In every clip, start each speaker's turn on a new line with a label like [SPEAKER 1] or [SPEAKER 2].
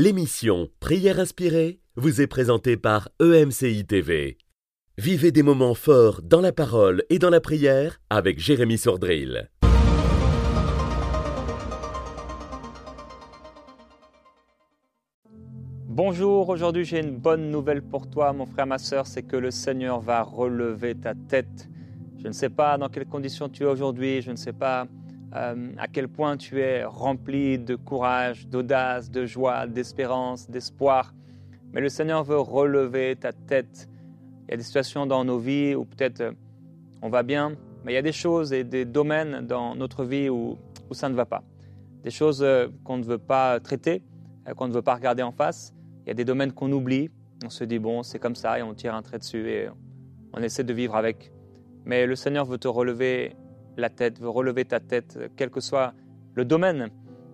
[SPEAKER 1] L'émission Prière inspirée vous est présentée par EMCI TV. Vivez des moments forts dans la parole et dans la prière avec Jérémy Sordrill.
[SPEAKER 2] Bonjour, aujourd'hui j'ai une bonne nouvelle pour toi, mon frère, ma soeur, c'est que le Seigneur va relever ta tête. Je ne sais pas dans quelles conditions tu es aujourd'hui, je ne sais pas euh, à quel point tu es rempli de courage, d'audace, de joie, d'espérance, d'espoir. Mais le Seigneur veut relever ta tête. Il y a des situations dans nos vies où peut-être euh, on va bien, mais il y a des choses et des domaines dans notre vie où, où ça ne va pas. Des choses euh, qu'on ne veut pas traiter, qu'on ne veut pas regarder en face. Il y a des domaines qu'on oublie. On se dit, bon, c'est comme ça, et on tire un trait dessus et on essaie de vivre avec. Mais le Seigneur veut te relever la tête, veut relever ta tête, quel que soit le domaine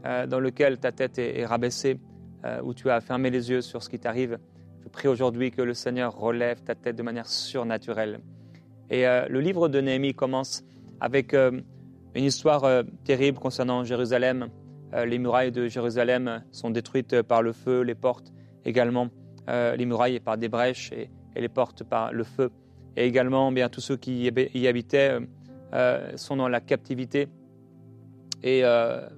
[SPEAKER 2] euh, dans lequel ta tête est, rabaissée, euh, où tu as fermé les yeux sur ce qui t'arrive. Je prie aujourd'hui que le Seigneur relève ta tête de manière surnaturelle. Et euh, le livre de Néhémie commence avec une histoire terrible concernant Jérusalem. les murailles de Jérusalem sont détruites par le feu, les portes également, les murailles par des brèches et, les portes par le feu. Et également, bien tous ceux qui y habitaient euh, sont dans la captivité. Et euh,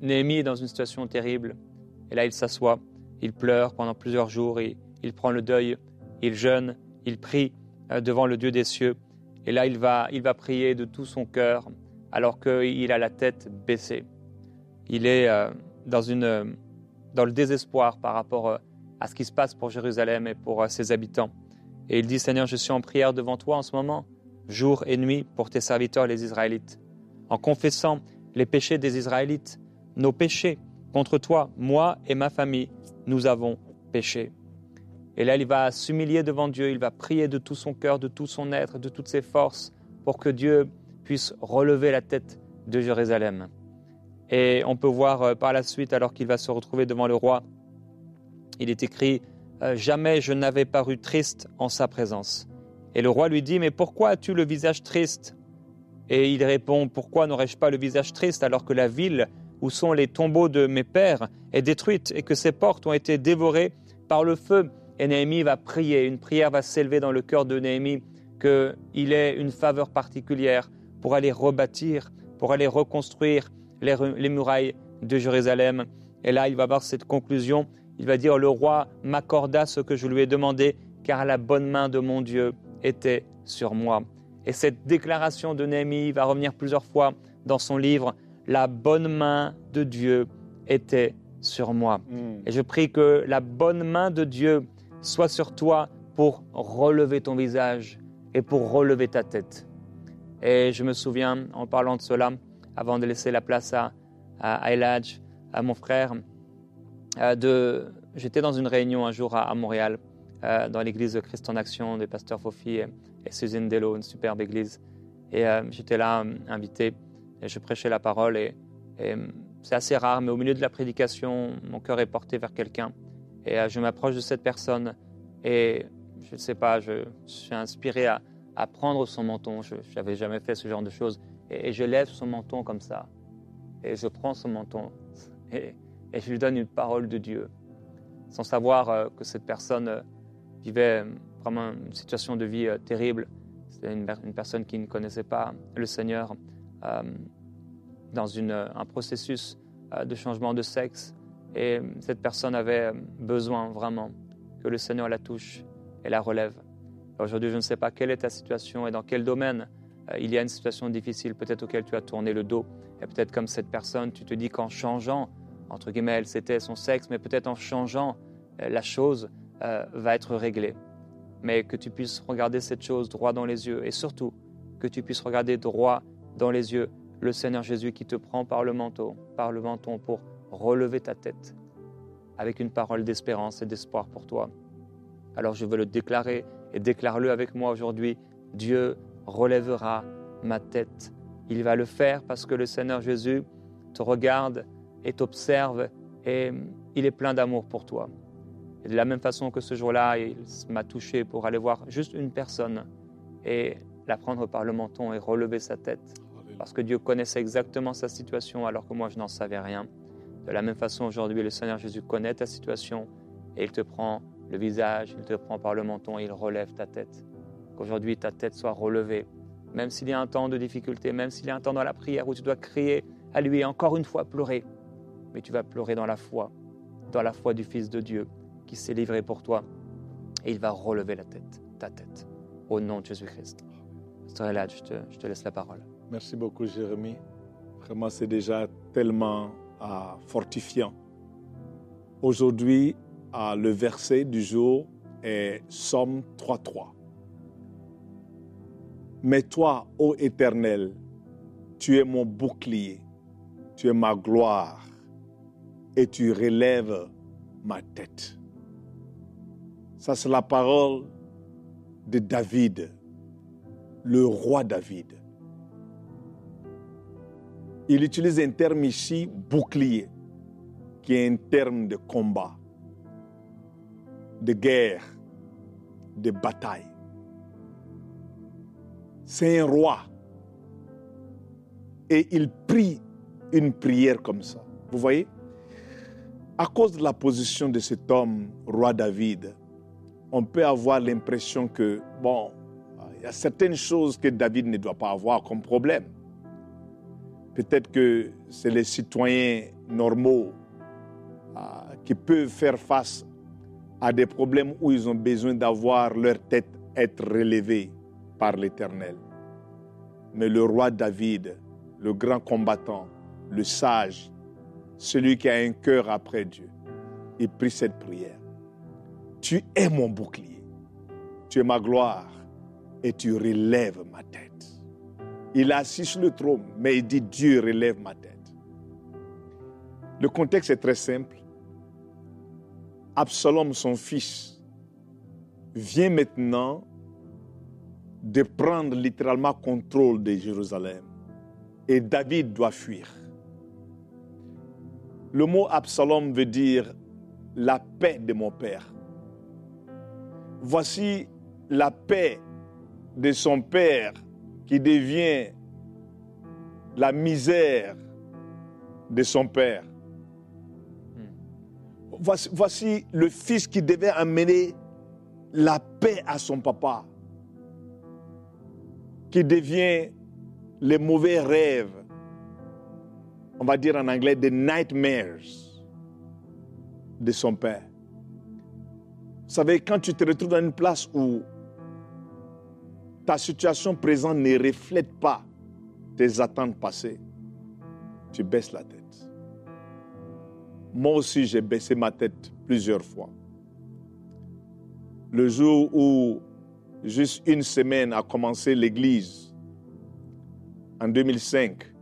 [SPEAKER 2] Néhémie est dans une situation terrible. Et là, il s'assoit, il pleure pendant plusieurs jours, et il prend le deuil, il jeûne, il prie euh, devant le Dieu des cieux. Et là, il va, il va prier de tout son cœur, alors qu'il a la tête baissée. Il est dans, une, dans le désespoir par rapport à ce qui se passe pour Jérusalem et pour ses habitants. Et il dit, Seigneur, je suis en prière devant toi en ce moment jour et nuit pour tes serviteurs les Israélites, en confessant les péchés des Israélites, nos péchés contre toi, moi et ma famille, nous avons péché. Et là, il va s'humilier devant Dieu, il va prier de tout son cœur, de tout son être, de toutes ses forces, pour que Dieu puisse relever la tête de Jérusalem. Et on peut voir euh, par la suite, alors qu'il va se retrouver devant le roi, il est écrit euh, Jamais je n'avais paru triste en sa présence. Et le roi lui dit, mais pourquoi as-tu le visage triste? Et il répond, pourquoi n'aurais-je pas le visage triste alors que la ville où sont les tombeaux de mes pères est détruite et que ses portes ont été dévorées par le feu? Et Néhémie va prier, une prière va s'élever dans le cœur de Néhémie, qu'il ait une faveur particulière pour aller rebâtir, pour aller reconstruire les, les murailles de Jérusalem. Et là, il va avoir cette conclusion, il va dire, le roi m'accorda ce que je lui ai demandé, car la bonne main de mon Dieu était sur moi. Et cette déclaration de Néhémie va revenir plusieurs fois dans son livre. La bonne main de Dieu était sur moi. Hmm. Et je prie que la bonne main de Dieu soit sur toi pour relever ton visage et pour relever ta tête. Et je me souviens, en parlant de cela, avant de laisser la place à, à Eladj, à mon frère, euh, de, j'étais dans une réunion un jour à Montréal euh, dans l'église de Christ en Action des pasteurs Fofi et, Suzanne Dello, une superbe église. Et euh, j'étais là, euh, invité, et je prêchais la parole. Et, c'est assez rare, mais au milieu de la prédication, mon cœur est porté vers quelqu'un. Et je m'approche de cette personne et je ne sais pas, je, suis inspiré à, prendre son menton. Je n'avais jamais fait ce genre de choses. Et, je lève son menton comme ça. Et je prends son menton et, et je lui donne une parole de Dieu, sans savoir que cette personne vivait vraiment une situation de vie euh, terrible. C'était une, personne qui ne connaissait pas le Seigneur euh, dans un processus euh, de changement de sexe. Et cette personne avait besoin vraiment que le Seigneur la touche et la relève. Aujourd'hui, je ne sais pas quelle est ta situation et dans quel domaine il y a une situation difficile, peut-être auquel tu as tourné le dos. Et peut-être comme cette personne, tu te dis qu'en changeant, entre guillemets, elle c'était son sexe, mais peut-être en changeant la chose, euh, va être réglé. Mais que tu puisses regarder cette chose droit dans les yeux et surtout que tu puisses regarder droit dans les yeux le Seigneur Jésus qui te prend par le manteau, par le menton pour relever ta tête avec une parole d'espérance et d'espoir pour toi. Alors je veux le déclarer et déclare-le avec moi aujourd'hui. Dieu relèvera ma tête. Il va le faire parce que le Seigneur Jésus te regarde et t'observe et il est plein d'amour pour toi. Et de la même façon que ce jour-là, il m'a touché pour aller voir juste une personne et la prendre par le menton et relever sa tête. Parce que Dieu connaissait exactement sa situation alors que moi je n'en savais rien. De la même façon, aujourd'hui, le Seigneur Jésus connaît ta situation et il te prend le visage, il te prend par le menton et il relève ta tête. Qu'aujourd'hui, ta tête soit relevée, même s'il y a un temps de difficulté, même s'il y a un temps dans la prière où tu dois crier à lui et encore une fois pleurer. Mais tu vas pleurer dans la foi, dans la foi du Fils de Dieu qui s'est livré pour toi. Et il va relever la tête, ta tête, au nom de Jésus-Christ. Là, je te, je te laisse la parole.
[SPEAKER 3] Merci beaucoup, Jérémie. Vraiment, c'est déjà tellement ah, fortifiant. Aujourd'hui, ah, le verset du jour est Somme 3.3. Mais toi, ô Éternel, tu es mon bouclier, tu es ma gloire, et tu relèves ma tête. Ça, c'est la parole de David, le roi David. Il utilise un terme ici, bouclier, qui est un terme de combat, de guerre, de bataille. C'est un roi. Et il prie une prière comme ça. Vous voyez? À cause de la position de cet homme, roi David, on peut avoir l'impression que, bon, il y a certaines choses que David ne doit pas avoir comme problème. Peut-être que c'est les citoyens normaux ah, qui peuvent faire face à des problèmes où ils ont besoin d'avoir leur tête être relevée par l'Éternel. Mais le roi David, le grand combattant, le sage, celui qui a un cœur après Dieu, il prie cette prière. Tu es mon bouclier, tu es ma gloire et tu relèves ma tête. Il est assis sur le trône, mais il dit Dieu relève ma tête. Le contexte est très simple. Absalom, son fils, vient maintenant de prendre littéralement contrôle de Jérusalem. Et David doit fuir. Le mot Absalom veut dire la paix de mon père. Voici la paix de son père qui devient la misère de son père. Voici, voici, le fils qui devait amener la paix à son papa, qui devient les mauvais rêves, on va dire en anglais, des nightmares de son père. Vous savez, quand tu te retrouves dans une place où ta situation présente ne reflète pas tes attentes passées, tu baisses la tête. Moi aussi, j'ai baissé ma tête plusieurs fois. Le jour où, juste une semaine, a commencé l'Église, en 2005,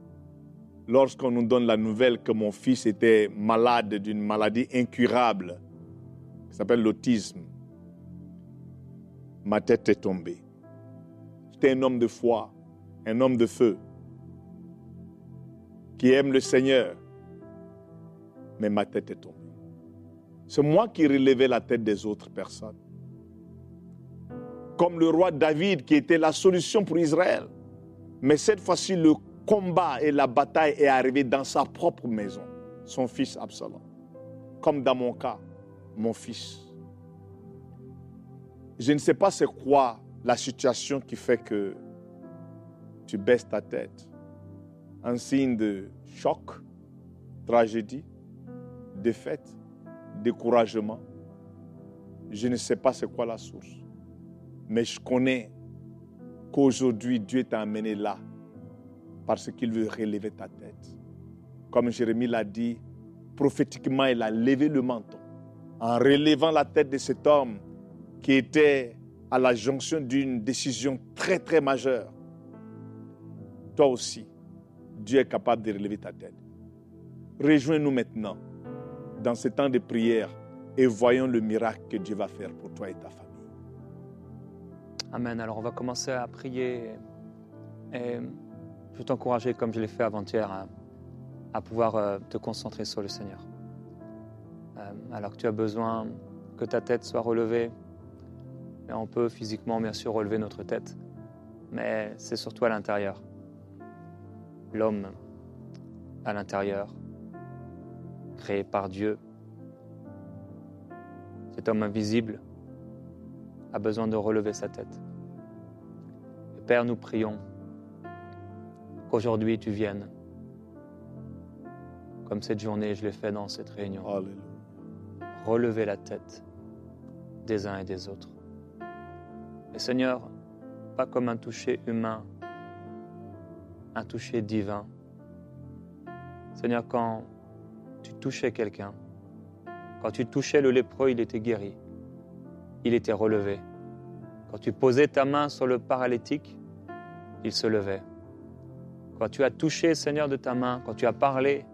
[SPEAKER 3] lorsqu'on nous donne la nouvelle que mon fils était malade d'une maladie incurable, s'appelle l'autisme, ma tête est tombée. J'étais un homme de foi, un homme de feu, qui aime le Seigneur, mais ma tête est tombée. C'est moi qui relevais la tête des autres personnes. Comme le roi David qui était la solution pour Israël. Mais cette fois-ci, le combat et la bataille est arrivé dans sa propre maison, son fils Absalom. Comme dans mon cas, mon fils. Je ne sais pas c'est quoi la situation qui fait que tu baisses ta tête. Un signe de choc, tragédie, défaite, découragement. Je ne sais pas c'est quoi la source. Mais je connais qu'aujourd'hui Dieu t'a amené là parce qu'il veut relever ta tête. Comme Jérémie l'a dit, prophétiquement, il a levé le menton en relevant la tête de cet homme qui était à la jonction d'une décision très très majeure. Toi aussi, Dieu est capable de relever ta tête. Rejoins-nous maintenant dans ce temps de prière et voyons le miracle que Dieu va faire pour toi et ta famille.
[SPEAKER 2] Amen. Alors on va commencer à prier et je veux t'encourager, comme je l'ai fait avant-hier, à, pouvoir euh, te concentrer sur le Seigneur. Euh, alors que tu as besoin que ta tête soit relevée, on peut physiquement bien sûr relever notre tête, mais c'est surtout à l'intérieur. L'homme à l'intérieur créé par Dieu. Cet homme invisible a besoin de relever sa tête. Et Père, nous prions qu'aujourd'hui tu viennes, comme cette journée je l'ai fait dans cette réunion. Relever la tête des uns et des autres. Et Seigneur, pas comme un toucher humain, un toucher divin. Seigneur, quand tu touchais quelqu'un, quand tu touchais le lépreux, il était guéri, il était relevé. Quand tu posais ta main sur le paralytique, il se levait. Quand tu as touché, Seigneur, de ta main, quand tu as parlé,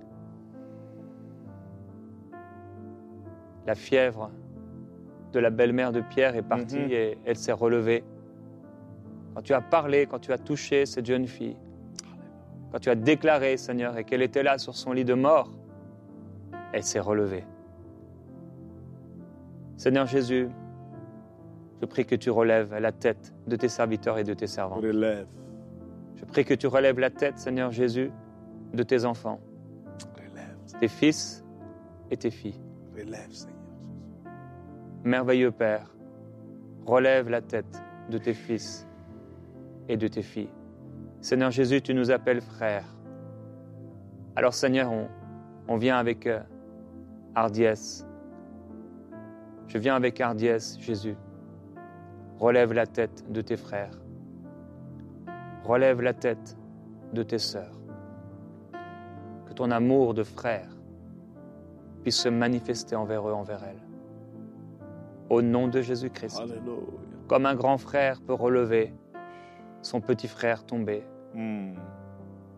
[SPEAKER 2] la fièvre de la belle-mère de Pierre est partie
[SPEAKER 3] Mhm.
[SPEAKER 2] et elle s'est relevée. Quand tu as parlé, quand tu as touché cette jeune fille, quand tu as déclaré, Seigneur, et qu'elle était là sur son lit de mort, elle s'est relevée. Seigneur Jésus, je prie que tu relèves la tête de tes serviteurs et de tes servants.
[SPEAKER 3] Relève.
[SPEAKER 2] Je prie que tu relèves la tête, Seigneur Jésus, de tes enfants,
[SPEAKER 3] Relève.
[SPEAKER 2] tes fils et tes filles.
[SPEAKER 3] Relève, Seigneur.
[SPEAKER 2] Merveilleux Père, relève la tête de tes fils et de tes filles. Seigneur Jésus, tu nous appelles frères. Alors Seigneur, on, on vient avec euh, hardiesse. Je viens avec hardiesse, Jésus. Relève la tête de tes frères. Relève la tête de tes sœurs. Que ton amour de frère puisse se manifester envers eux, envers elles. Au nom de Jésus-Christ. Comme un grand frère peut relever son petit frère tombé.
[SPEAKER 3] Hmm.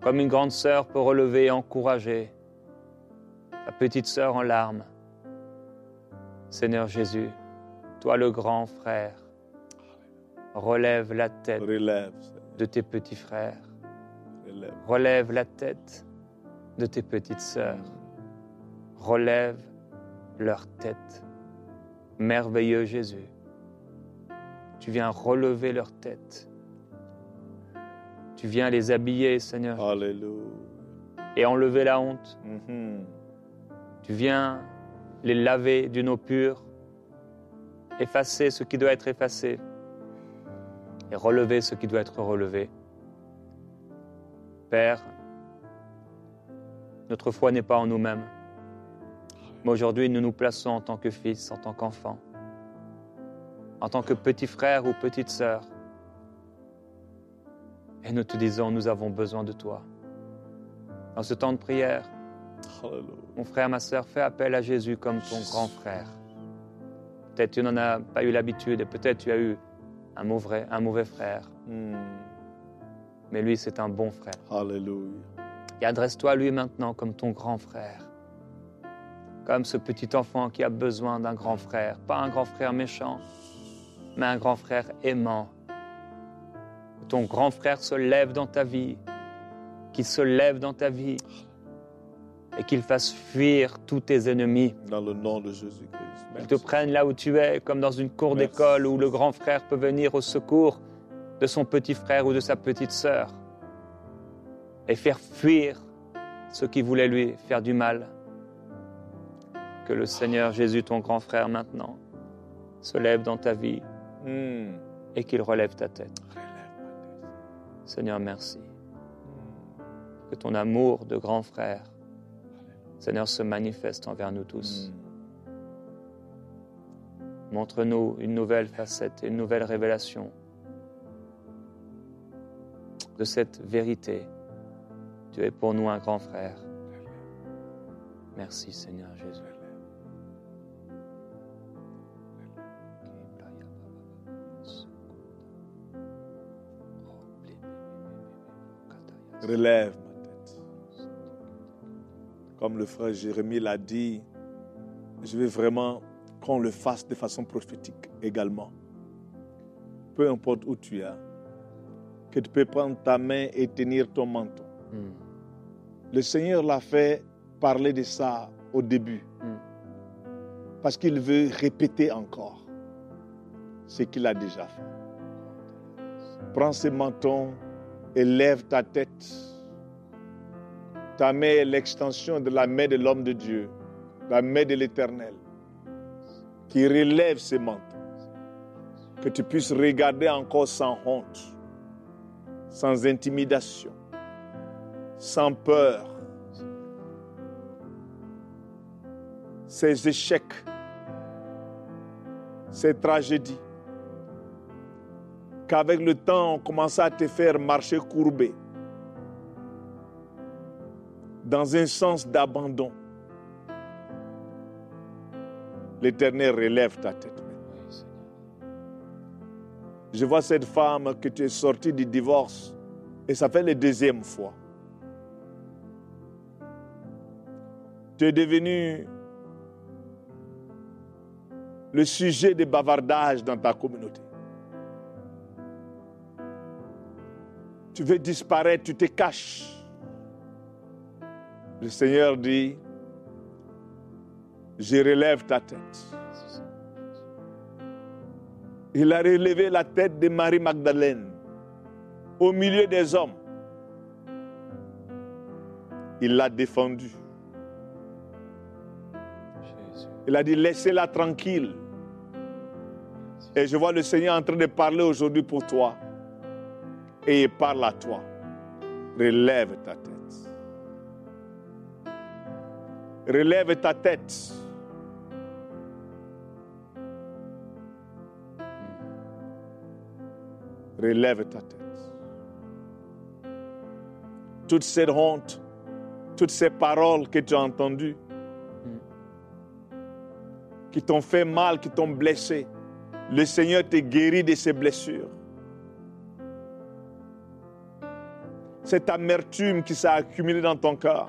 [SPEAKER 2] Comme une grande sœur peut relever et encourager sa petite sœur en larmes. Seigneur Jésus, toi le grand frère, relève la tête
[SPEAKER 3] Relève,
[SPEAKER 2] de tes petits frères.
[SPEAKER 3] Relève.
[SPEAKER 2] Relève la tête de tes petites sœurs. Relève leur tête. Merveilleux Jésus, tu viens relever leur tête. Tu viens les habiller, Seigneur,
[SPEAKER 3] Alléluia.
[SPEAKER 2] et enlever la honte.
[SPEAKER 3] Mhm.
[SPEAKER 2] Tu viens les laver d'une eau pure, effacer ce qui doit être effacé et relever ce qui doit être relevé. Père, notre foi n'est pas en nous-mêmes, mais aujourd'hui nous nous plaçons en tant que fils, en tant qu'enfant, en tant que petit frère ou petite sœur. Et nous te disons, nous avons besoin de toi. Dans ce temps de prière, mon frère, ma sœur, fais appel à Jésus comme ton grand frère. Peut-être tu n'en as pas eu l'habitude et peut-être tu as eu un mauvais, un mauvais frère,
[SPEAKER 3] Hmm.
[SPEAKER 2] mais lui c'est un bon frère.
[SPEAKER 3] Alléluia.
[SPEAKER 2] Et adresse-toi à lui maintenant comme ton grand frère. Comme ce petit enfant qui a besoin d'un grand frère. Pas un grand frère méchant, mais un grand frère aimant. Que ton grand frère se lève dans ta vie. Qu'il se lève dans ta vie. Et qu'il fasse fuir tous tes ennemis.
[SPEAKER 3] Dans le nom de Jésus-Christ.
[SPEAKER 2] Qu'il te prenne là où tu es, comme dans une cour d'école où le grand frère peut venir au secours de son petit frère ou de sa petite sœur et faire fuir ceux qui voulaient lui faire du mal. Que le Seigneur Jésus, ton grand frère maintenant, se lève dans ta vie
[SPEAKER 3] Hmm.
[SPEAKER 2] et qu'il relève ta
[SPEAKER 3] tête.
[SPEAKER 2] Seigneur, merci.
[SPEAKER 3] Hmm.
[SPEAKER 2] Que ton amour de grand frère, Seigneur, se manifeste envers nous tous.
[SPEAKER 3] Hmm.
[SPEAKER 2] Montre-nous une nouvelle facette et une nouvelle révélation de cette vérité. Tu es pour nous un grand frère. Merci Seigneur Jésus.
[SPEAKER 3] Relève ma tête. Comme le frère Jérémie l'a dit, je veux vraiment qu'on le fasse de façon prophétique également. Peu importe où tu es, que tu peux prendre ta main et tenir ton menton.
[SPEAKER 2] Mm.
[SPEAKER 3] Le Seigneur l'a fait parler de ça au début.
[SPEAKER 2] Mm.
[SPEAKER 3] Parce qu'il veut répéter encore ce qu'il a déjà fait. Prends ce menton et lève ta tête. Ta main est l'extension de la main de l'homme de Dieu. la main de l'Éternel qui relève ses manteaux. Que tu puisses regarder encore sans honte, sans intimidation, sans peur, ces échecs, ces tragédies, qu'avec le temps, on commence à te faire marcher courbé dans un sens d'abandon. L'Éternel relève ta tête. Je vois cette femme que tu es sortie du divorce et ça fait la deuxième fois. Tu es devenu le sujet de bavardage dans ta communauté. Tu veux disparaître, tu te caches. Le Seigneur dit, je relève ta tête. Il a relevé la tête de Marie Magdalène au milieu des hommes. Il l'a défendue. Il a dit, laissez-la tranquille. Et je vois le Seigneur en train de parler aujourd'hui pour toi. Et parle à toi. Relève ta tête. Relève ta tête. Relève ta tête. Toute cette honte, toutes ces paroles que tu as entendues, qui t'ont fait mal, qui t'ont blessé, le Seigneur te guérit de ces blessures. Cette amertume qui s'est accumulée dans ton cœur,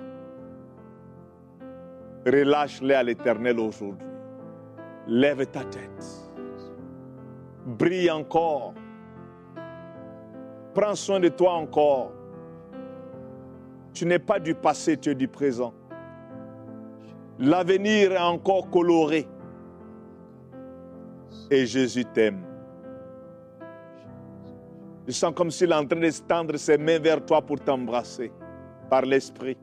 [SPEAKER 3] relâche-les à l'éternel aujourd'hui. Lève ta tête. Brille encore. Prends soin de toi encore. Tu n'es pas du passé, tu es du présent. L'avenir est encore coloré. Et Jésus t'aime. Je sens comme s'il est en train de tendre ses mains vers toi pour t'embrasser par l'Esprit.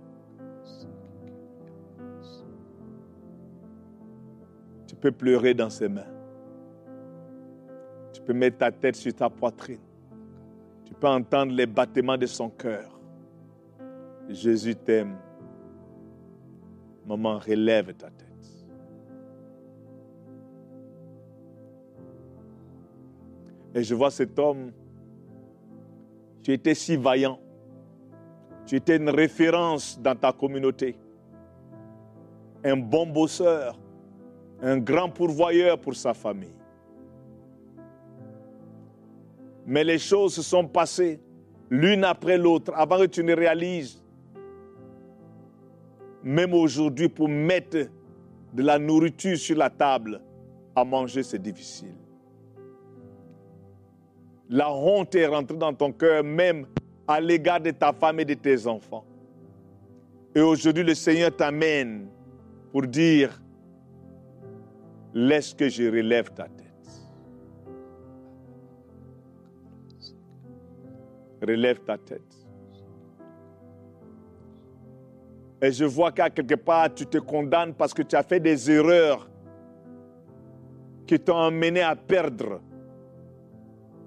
[SPEAKER 3] Tu peux pleurer dans ses mains. Tu peux mettre ta tête sur ta poitrine. Tu peux entendre les battements de son cœur. Jésus t'aime. Maman, relève ta tête. Et je vois cet homme, tu étais si vaillant, tu étais une référence dans ta communauté, un bon bosseur, un grand pourvoyeur pour sa famille. Mais les choses se sont passées l'une après l'autre avant que tu ne réalises. Même aujourd'hui, pour mettre de la nourriture sur la table, à manger, c'est difficile. La honte est rentrée dans ton cœur, même à l'égard de ta femme et de tes enfants. Et aujourd'hui, le Seigneur t'amène pour dire, laisse que je relève ta tête. Relève ta tête. Et je vois qu'à quelque part, tu te condamnes parce que tu as fait des erreurs qui t'ont amené à perdre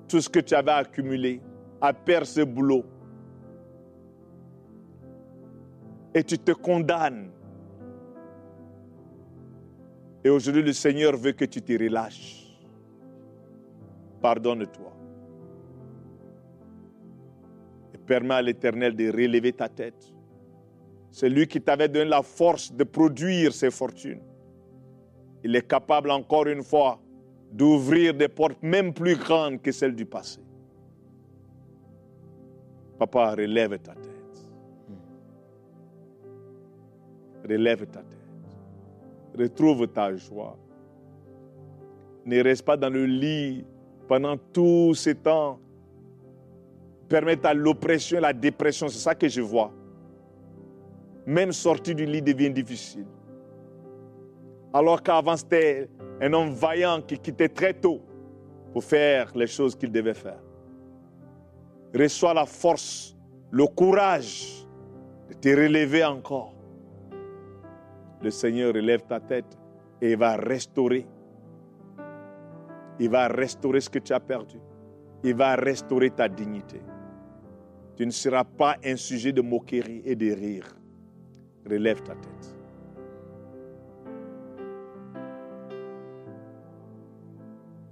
[SPEAKER 3] tout ce que tu avais accumulé, à perdre ce boulot. Et tu te condamnes. Et aujourd'hui, le Seigneur veut que tu te relâches. Pardonne-toi. Et permets à l'Éternel de relever ta tête. C'est lui qui t'avait donné la force de produire ces fortunes. Il est capable encore une fois d'ouvrir des portes même plus grandes que celles du passé. Papa, relève ta tête. Relève ta tête. Retrouve ta joie. Ne reste pas dans le lit pendant tout ce temps. Permets à l'oppression, la dépression, c'est ça que je vois. Même sortir du lit devient difficile. Alors qu'avant, c'était un homme vaillant qui quittait très tôt pour faire les choses qu'il devait faire. Reçois la force, le courage de te relever encore. le Seigneur relève ta tête et il va restaurer. Il va restaurer ce que tu as perdu. Il va restaurer ta dignité. Tu ne seras pas un sujet de moquerie et de rire. Relève ta tête.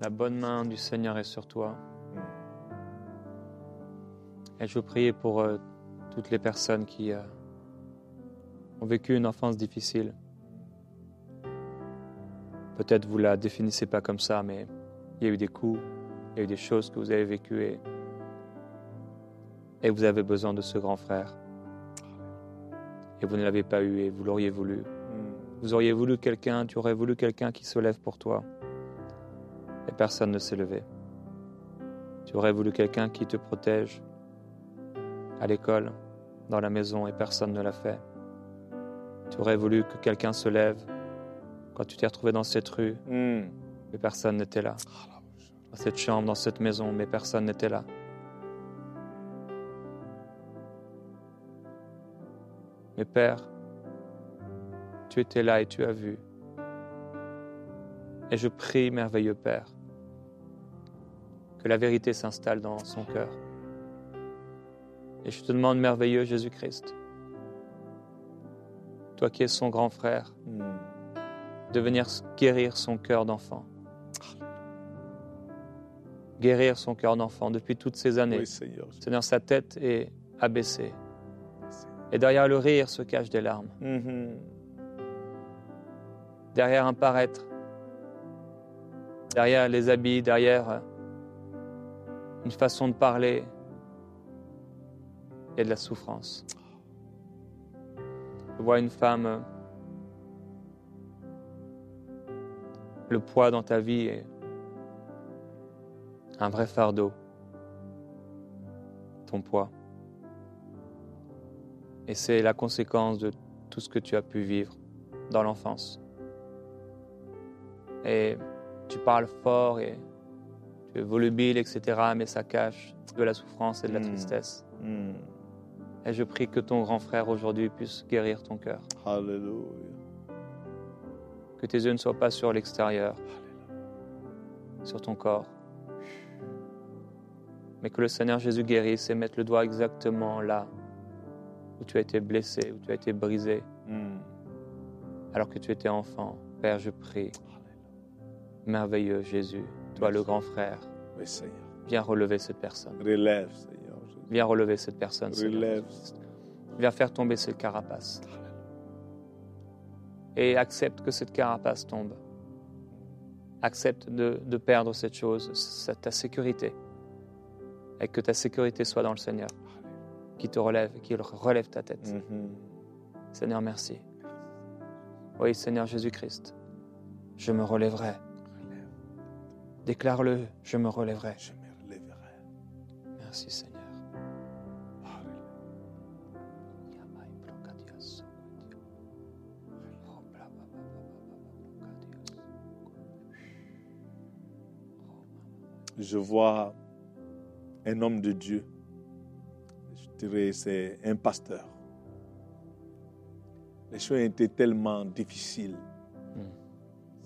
[SPEAKER 2] La bonne main du Seigneur est sur toi. Et je prie pour euh, toutes les personnes qui euh, ont vécu une enfance difficile. Peut-être vous la définissez pas comme ça, mais il y a eu des coups, il y a eu des choses que vous avez vécues et, et vous avez besoin de ce grand frère. Et vous ne l'avez pas eu et vous l'auriez voulu. Vous auriez voulu quelqu'un, tu aurais voulu quelqu'un qui se lève pour toi. Personne ne s'est levé. Tu aurais voulu quelqu'un qui te protège à l'école, dans la maison, et personne ne l'a fait. Tu aurais voulu que quelqu'un se lève quand tu t'es retrouvé dans cette rue,
[SPEAKER 3] Hmm.
[SPEAKER 2] mais personne n'était là. Dans cette chambre, dans cette maison, mais personne n'était là. Mais Père, tu étais là et tu as vu. Et je prie, merveilleux Père, que la vérité s'installe dans son cœur. Et je te demande, merveilleux Jésus-Christ, toi qui es son grand frère, de venir guérir son cœur d'enfant. Guérir son cœur d'enfant depuis toutes ces années.
[SPEAKER 3] Oui, Seigneur.
[SPEAKER 2] Seigneur, sa tête est abaissée. Et derrière le rire se cachent des larmes.
[SPEAKER 3] Mhm.
[SPEAKER 2] Derrière un paraître. Derrière les habits, derrière euh, une façon de parler. Il y a de la souffrance. Je vois une femme. Le poids dans ta vie est un vrai fardeau. Ton poids. Et c'est la conséquence de tout ce que tu as pu vivre dans l'enfance. Et tu parles fort et volubile, etc., mais ça cache de la souffrance et de la
[SPEAKER 3] Mm.
[SPEAKER 2] tristesse.
[SPEAKER 3] Hmm.
[SPEAKER 2] Et je prie que ton grand frère aujourd'hui puisse guérir ton cœur.
[SPEAKER 3] Alléluia.
[SPEAKER 2] Que tes yeux ne soient pas sur l'extérieur, sur ton corps, mais que le Seigneur Jésus guérisse et mette le doigt exactement là où tu as été blessé, où tu as été brisé,
[SPEAKER 3] Hmm.
[SPEAKER 2] alors que tu étais enfant. Père, je prie, merveilleux Jésus, toi le grand frère, viens relever cette personne.
[SPEAKER 3] Relève, Seigneur. Jésus.
[SPEAKER 2] Viens relever cette personne.
[SPEAKER 3] Relève.
[SPEAKER 2] Viens faire tomber cette carapace. Et accepte que cette carapace tombe. Accepte de, de perdre cette chose, ta sécurité. Et que ta sécurité soit dans le Seigneur, qui te relève, qui relève ta tête.
[SPEAKER 3] Mhm.
[SPEAKER 2] Seigneur, merci. Oui, Seigneur Jésus-Christ, je me relèverai. Déclare-le, je me relèverai.
[SPEAKER 3] Je me relèverai.
[SPEAKER 2] Merci, Seigneur.
[SPEAKER 3] Je vois un homme de Dieu. Je dirais c'est un pasteur. Les choses ont été tellement difficiles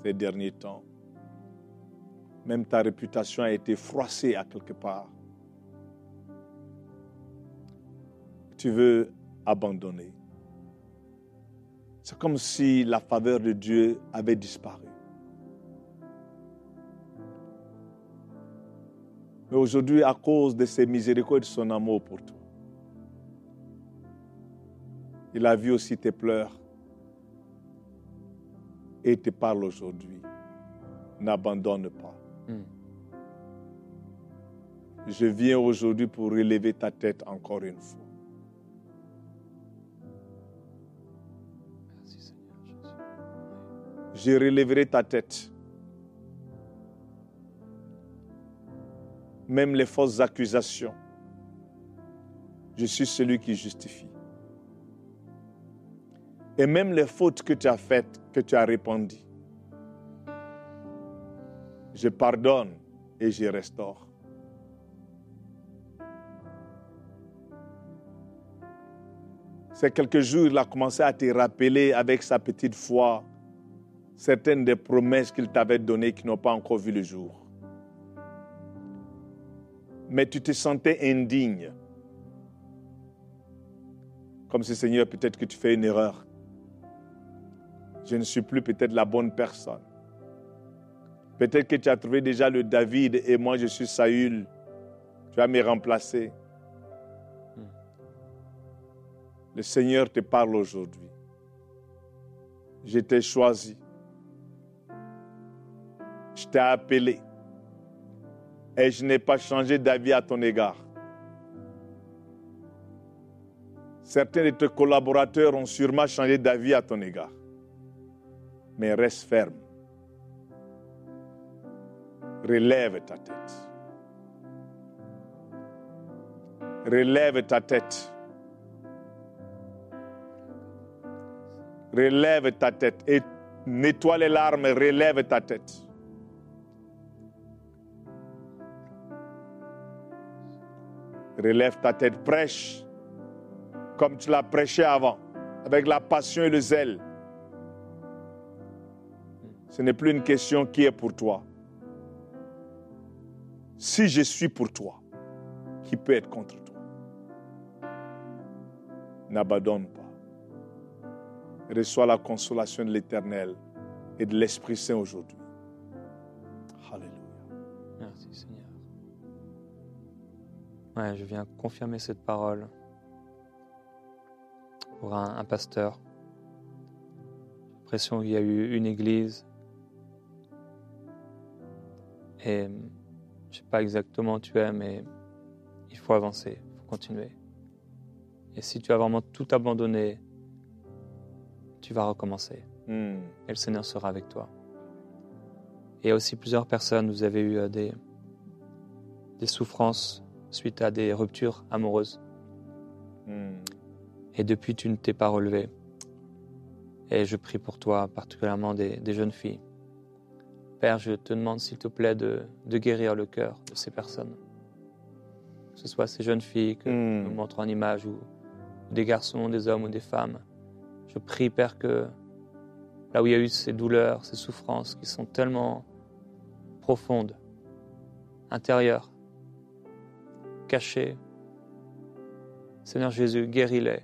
[SPEAKER 3] ces derniers temps. Même ta réputation a été froissée à quelque part. Tu veux abandonner. C'est comme si la faveur de Dieu avait disparu. Mais aujourd'hui, à cause de ses miséricordes et de son amour pour toi, il a vu aussi tes pleurs et te parle aujourd'hui. N'abandonne pas.
[SPEAKER 2] Mm.
[SPEAKER 3] Je viens aujourd'hui pour relever ta tête encore une fois. Je relèverai ta tête. Même les fausses accusations. Je suis celui qui justifie. Et même les fautes que tu as faites, que tu as répandues. Je pardonne et je restaure. Ces quelques jours, il a commencé à te rappeler avec sa petite foi certaines des promesses qu'il t'avait données qui n'ont pas encore vu le jour. Mais tu te sentais indigne. Comme si, Seigneur, peut-être que tu fais une erreur. Je ne suis plus peut-être la bonne personne. Peut-être que tu as trouvé déjà le David et moi je suis Saül. Tu vas me remplacer. Le Seigneur te parle aujourd'hui. Je t'ai choisi. Je t'ai appelé. Et je n'ai pas changé d'avis à ton égard. Certains de tes collaborateurs ont sûrement changé d'avis à ton égard. Mais reste ferme. Relève ta tête. Relève ta tête. Relève ta tête et nettoie les larmes, relève ta tête. Relève ta tête, prêche comme tu l'as prêché avant, avec la passion et le zèle. Ce n'est plus une question qui est pour toi. Si je suis pour toi, qui peut être contre toi? N'abandonne pas. Reçois la consolation de l'Éternel et de l'Esprit Saint aujourd'hui. Alléluia.
[SPEAKER 2] Merci Seigneur. Ouais, je viens confirmer cette parole pour un, un pasteur. J'ai l'impression qu'il y a eu une église et je sais pas exactement où tu es, mais il faut avancer, il faut continuer. Et si tu as vraiment tout abandonné, tu vas recommencer.
[SPEAKER 3] Hmm.
[SPEAKER 2] Et le Seigneur sera avec toi. Et aussi plusieurs personnes, vous avez eu euh, des, des souffrances suite à des ruptures amoureuses.
[SPEAKER 3] Hmm.
[SPEAKER 2] Et depuis, tu ne t'es pas relevé. Et je prie pour toi, particulièrement des, des jeunes filles. Père, je te demande s'il te plaît de, de guérir le cœur de ces personnes. Que ce soit ces jeunes filles que
[SPEAKER 3] Hmm.
[SPEAKER 2] je montre en image ou des garçons, des hommes ou des femmes. Je prie, Père, que là où il y a eu ces douleurs, ces souffrances qui sont tellement profondes, intérieures, cachées, Seigneur Jésus, guéris-les.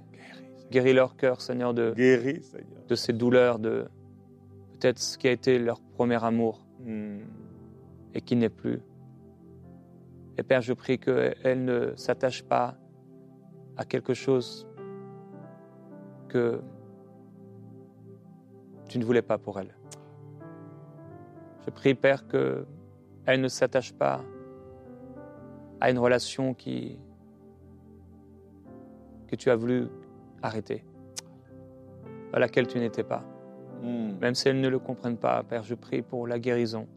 [SPEAKER 2] Guéris leur cœur, Seigneur, de,
[SPEAKER 3] Guéris, Seigneur.
[SPEAKER 2] de ces douleurs, de peut-être ce qui a été leur premier amour. Et qui n'est plus. Et Père, je prie qu'elle ne s'attache pas à quelque chose que tu ne voulais pas pour elle. Je prie, Père, qu'elle ne s'attache pas à une relation qui, que tu as voulu arrêter, à laquelle tu n'étais pas.
[SPEAKER 3] Hmm.
[SPEAKER 2] Même si elles ne le comprennent pas, Père, je prie pour la guérison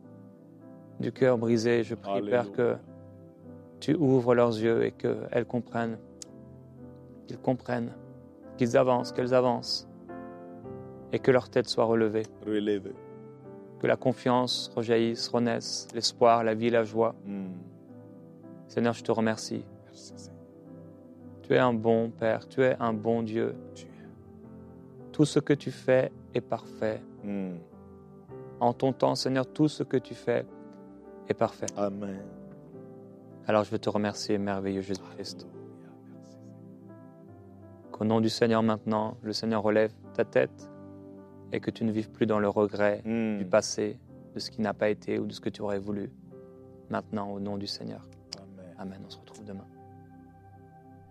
[SPEAKER 2] du cœur brisé. Je prie, Père, que tu ouvres leurs yeux et qu'elles comprennent, qu'ils comprennent, qu'ils avancent, qu'elles avancent, et que leur tête soit relevée, que la confiance rejaillisse, renaisse, l'espoir, la vie, la joie.
[SPEAKER 3] Hmm.
[SPEAKER 2] Seigneur, je te remercie.
[SPEAKER 3] Merci.
[SPEAKER 2] Tu es un bon Père, tu es un bon Dieu. Tout ce que tu fais est parfait.
[SPEAKER 3] Hmm.
[SPEAKER 2] En ton temps, Seigneur, tout ce que tu fais est parfait.
[SPEAKER 3] Amen.
[SPEAKER 2] Alors je veux te remercier, merveilleux Jésus-Christ. Qu'au nom du Seigneur maintenant, le Seigneur relève ta tête et que tu ne vives plus dans le regret
[SPEAKER 3] Hmm.
[SPEAKER 2] du passé, de ce qui n'a pas été ou de ce que tu aurais voulu. Maintenant, au nom du Seigneur.
[SPEAKER 3] Amen.
[SPEAKER 2] Amen. On se retrouve demain.